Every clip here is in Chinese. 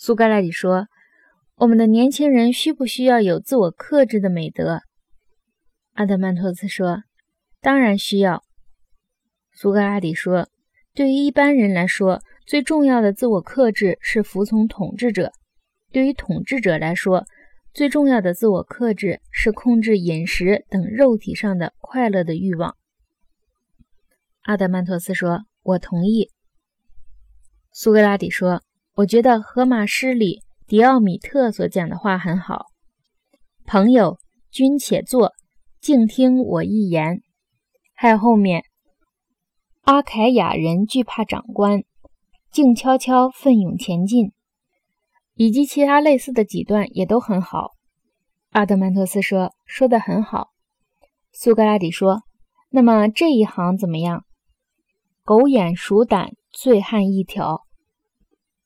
苏格拉底说：“我们的年轻人需不需要有自我克制的美德？”阿德曼托斯说：“当然需要。”苏格拉底说：“对于一般人来说，最重要的自我克制是服从统治者；对于统治者来说，最重要的自我克制是控制饮食等肉体上的快乐的欲望。”阿德曼托斯说：“我同意。”苏格拉底说：“我觉得荷马诗里狄奥米特所讲的话很好。朋友，君且坐，静听我一言。还有后面，阿凯亚人惧怕长官，静悄悄奋勇前进，以及其他类似的几段也都很好。”阿德曼托斯说：“说的很好。”苏格拉底说：“那么这一行怎么样？”狗眼鼠胆，醉汉一条。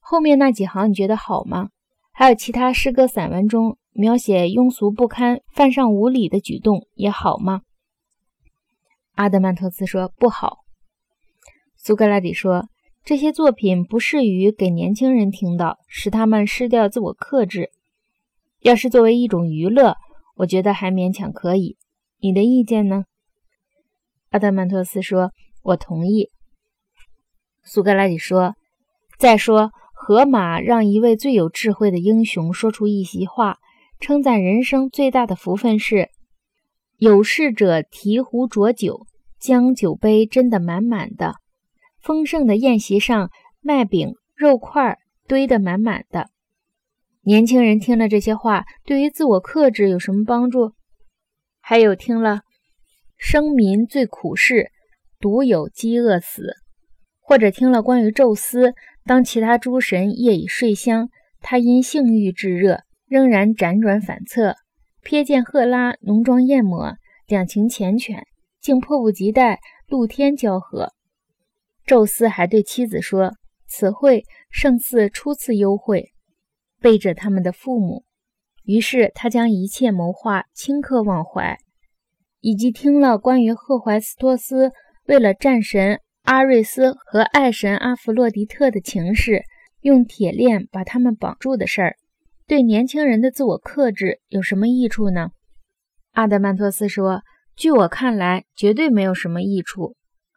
后面那几行你觉得好吗？还有其他诗歌散文中描写庸俗不堪、犯上无礼的举动也好吗？阿德曼托斯说不好。苏格拉底说这些作品不适于给年轻人听到，使他们失掉自我克制。要是作为一种娱乐，我觉得还勉强可以。你的意见呢？阿德曼托斯说：“我同意。”苏格拉底说：“再说，荷马让一位最有智慧的英雄说出一席话，称赞人生最大的福分是：有事者提壶浊酒，将酒杯斟得满满的；丰盛的宴席上，麦饼、肉块堆得满满的。年轻人听了这些话，对于自我克制有什么帮助？还有听了‘生民最苦事，独有饥饿死’。”或者听了关于宙斯，当其他诸神夜已睡乡，他因性欲炙热，仍然辗转反侧，瞥见赫拉浓妆艳抹，两情缱绻，竟迫不及待露天交合。宙斯还对妻子说：“此会胜似初次幽会，背着他们的父母。”于是他将一切谋划顷刻忘怀，以及听了关于赫淮斯托斯为了战神。阿瑞斯和爱神阿弗洛狄特的情事，用铁链把他们绑住的事儿，对年轻人的自我克制有什么益处呢？阿德曼托斯说：“据我看来，绝对没有什么益处。